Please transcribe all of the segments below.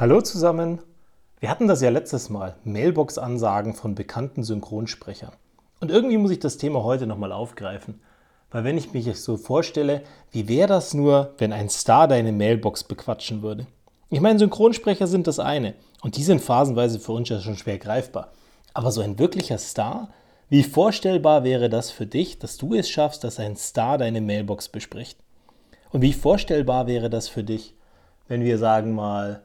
Hallo zusammen. Wir hatten das ja letztes Mal, Mailbox-Ansagen von bekannten Synchronsprechern. Und irgendwie muss ich das Thema heute nochmal aufgreifen. Weil wenn ich mich so vorstelle, wie wäre das nur, wenn ein Star deine Mailbox bequatschen würde? Ich meine, Synchronsprecher sind das eine. Und die sind phasenweise für uns ja schon schwer greifbar. Aber so ein wirklicher Star? Wie vorstellbar wäre das für dich, dass du es schaffst, dass ein Star deine Mailbox bespricht? Und wie vorstellbar wäre das für dich, wenn wir sagen mal,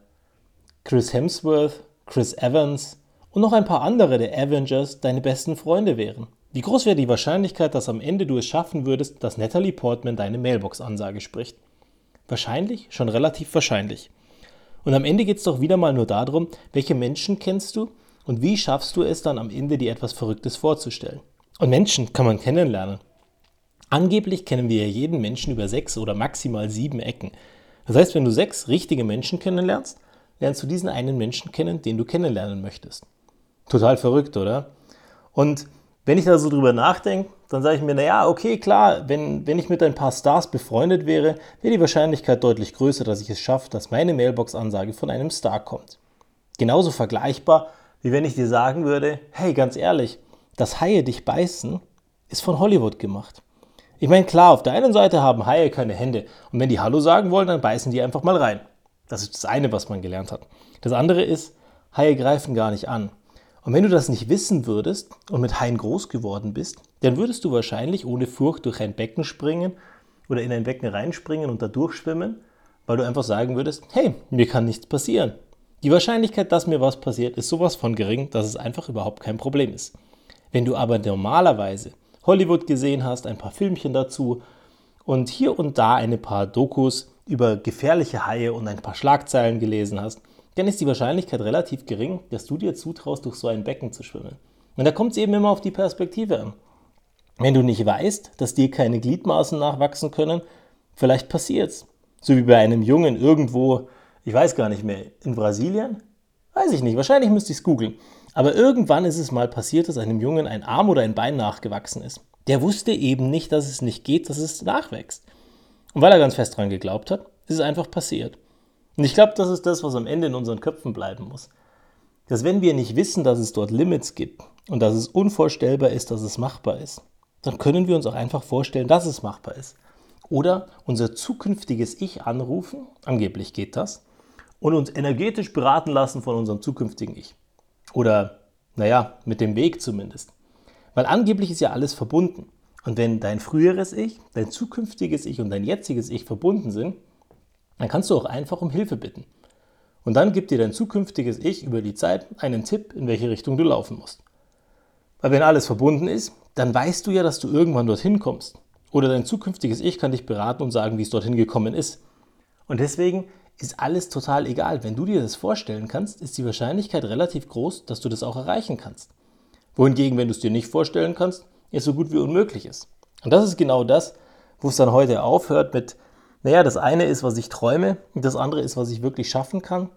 Chris Hemsworth, Chris Evans und noch ein paar andere der Avengers deine besten Freunde wären. Wie groß wäre die Wahrscheinlichkeit, dass am Ende du es schaffen würdest, dass Natalie Portman deine Mailbox-Ansage spricht? Wahrscheinlich? Schon relativ wahrscheinlich. Und am Ende geht es doch wieder mal nur darum, welche Menschen kennst du und wie schaffst du es dann am Ende, dir etwas Verrücktes vorzustellen. Und Menschen kann man kennenlernen. Angeblich kennen wir ja jeden Menschen über sechs oder maximal sieben Ecken. Das heißt, wenn du sechs richtige Menschen kennenlernst, lernst du diesen einen Menschen kennen, den du kennenlernen möchtest. Total verrückt, oder? Und wenn ich da so drüber nachdenke, dann sage ich mir, naja, okay, klar, wenn, wenn ich mit ein paar Stars befreundet wäre, wäre die Wahrscheinlichkeit deutlich größer, dass ich es schaffe, dass meine Mailbox-Ansage von einem Star kommt. Genauso vergleichbar, wie wenn ich dir sagen würde, hey, ganz ehrlich, das Haie dich beißen, ist von Hollywood gemacht. Ich meine, klar, auf der einen Seite haben Haie keine Hände und wenn die Hallo sagen wollen, dann beißen die einfach mal rein. Das ist das eine, was man gelernt hat. Das andere ist, Haie greifen gar nicht an. Und wenn du das nicht wissen würdest und mit Haien groß geworden bist, dann würdest du wahrscheinlich ohne Furcht durch ein Becken springen oder in ein Becken reinspringen und da durchschwimmen, weil du einfach sagen würdest, hey, mir kann nichts passieren. Die Wahrscheinlichkeit, dass mir was passiert, ist sowas von gering, dass es einfach überhaupt kein Problem ist. Wenn du aber normalerweise Hollywood gesehen hast, ein paar Filmchen dazu und hier und da ein paar Dokus über gefährliche Haie und ein paar Schlagzeilen gelesen hast, dann ist die Wahrscheinlichkeit relativ gering, dass du dir zutraust, durch so ein Becken zu schwimmen. Und da kommt es eben immer auf die Perspektive an. Wenn du nicht weißt, dass dir keine Gliedmaßen nachwachsen können, vielleicht passiert's. So wie bei einem Jungen irgendwo, ich weiß gar nicht mehr, in Brasilien? Weiß ich nicht, wahrscheinlich müsste ich es googeln. Aber irgendwann ist es mal passiert, dass einem Jungen ein Arm oder ein Bein nachgewachsen ist. Der wusste eben nicht, dass es nicht geht, dass es nachwächst. Und weil er ganz fest dran geglaubt hat, ist es einfach passiert. Und ich glaube, das ist das, was am Ende in unseren Köpfen bleiben muss. Dass wenn wir nicht wissen, dass es dort Limits gibt und dass es unvorstellbar ist, dass es machbar ist, dann können wir uns auch einfach vorstellen, dass es machbar ist. Oder unser zukünftiges Ich anrufen, angeblich geht das, und uns energetisch beraten lassen von unserem zukünftigen Ich. Oder, naja, mit dem Weg zumindest. Weil angeblich ist ja alles verbunden. Und wenn dein früheres Ich, dein zukünftiges Ich und dein jetziges Ich verbunden sind, dann kannst du auch einfach um Hilfe bitten. Und dann gibt dir dein zukünftiges Ich über die Zeit einen Tipp, in welche Richtung du laufen musst. Weil wenn alles verbunden ist, dann weißt du ja, dass du irgendwann dorthin kommst. Oder dein zukünftiges Ich kann dich beraten und sagen, wie es dorthin gekommen ist. Und deswegen ist alles total egal. Wenn du dir das vorstellen kannst, ist die Wahrscheinlichkeit relativ groß, dass du das auch erreichen kannst. Wohingegen, wenn du es dir nicht vorstellen kannst, es so gut wie unmöglich ist. Und das ist genau das, wo es dann heute aufhört mit, naja, das eine ist, was ich träume, und das andere ist, was ich wirklich schaffen kann.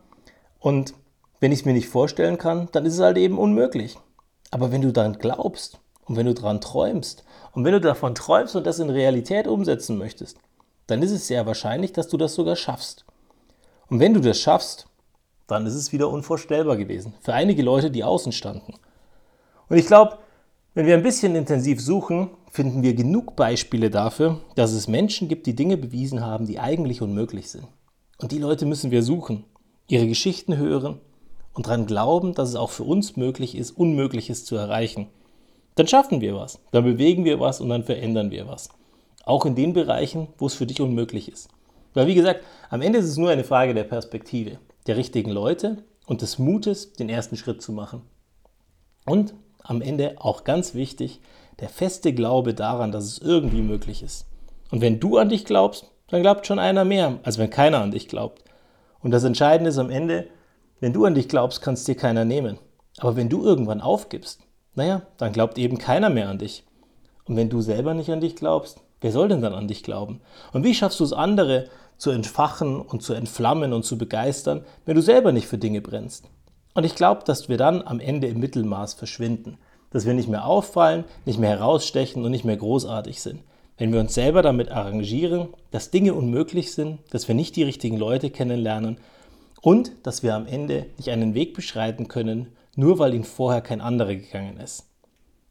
Und wenn ich es mir nicht vorstellen kann, dann ist es halt eben unmöglich. Aber wenn du daran glaubst und wenn du daran träumst und wenn du davon träumst und das in Realität umsetzen möchtest, dann ist es sehr wahrscheinlich, dass du das sogar schaffst. Und wenn du das schaffst, dann ist es wieder unvorstellbar gewesen. Für einige Leute, die außen standen. Und ich glaube, wenn wir ein bisschen intensiv suchen, finden wir genug Beispiele dafür, dass es Menschen gibt, die Dinge bewiesen haben, die eigentlich unmöglich sind. Und die Leute müssen wir suchen, ihre Geschichten hören und daran glauben, dass es auch für uns möglich ist, Unmögliches zu erreichen. Dann schaffen wir was, dann bewegen wir was und dann verändern wir was. Auch in den Bereichen, wo es für dich unmöglich ist. Weil wie gesagt, am Ende ist es nur eine Frage der Perspektive, der richtigen Leute und des Mutes, den ersten Schritt zu machen. Und am Ende auch ganz wichtig, der feste Glaube daran, dass es irgendwie möglich ist. Und wenn du an dich glaubst, dann glaubt schon einer mehr, als wenn keiner an dich glaubt. Und das Entscheidende ist am Ende, wenn du an dich glaubst, kann es dir keiner nehmen. Aber wenn du irgendwann aufgibst, naja, dann glaubt eben keiner mehr an dich. Und wenn du selber nicht an dich glaubst, wer soll denn dann an dich glauben? Und wie schaffst du es, andere zu entfachen und zu entflammen und zu begeistern, wenn du selber nicht für Dinge brennst? Und ich glaube, dass wir dann am Ende im Mittelmaß verschwinden. Dass wir nicht mehr auffallen, nicht mehr herausstechen und nicht mehr großartig sind. Wenn wir uns selber damit arrangieren, dass Dinge unmöglich sind, dass wir nicht die richtigen Leute kennenlernen Und dass wir am Ende nicht einen Weg beschreiten können, nur weil ihn vorher kein anderer gegangen ist.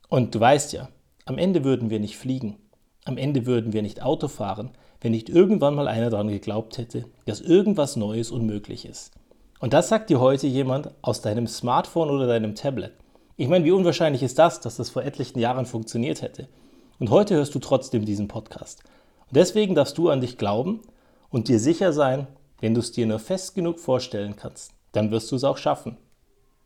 Und du weißt ja, am Ende würden wir nicht fliegen, am Ende würden wir nicht Auto fahren, wenn nicht irgendwann mal einer daran geglaubt hätte, dass irgendwas Neues unmöglich ist. Und das sagt dir heute jemand aus deinem Smartphone oder deinem Tablet. Ich meine, wie unwahrscheinlich ist das, dass das vor etlichen Jahren funktioniert hätte? Und heute hörst du trotzdem diesen Podcast. Und deswegen darfst du an dich glauben und dir sicher sein, wenn du es dir nur fest genug vorstellen kannst, dann wirst du es auch schaffen.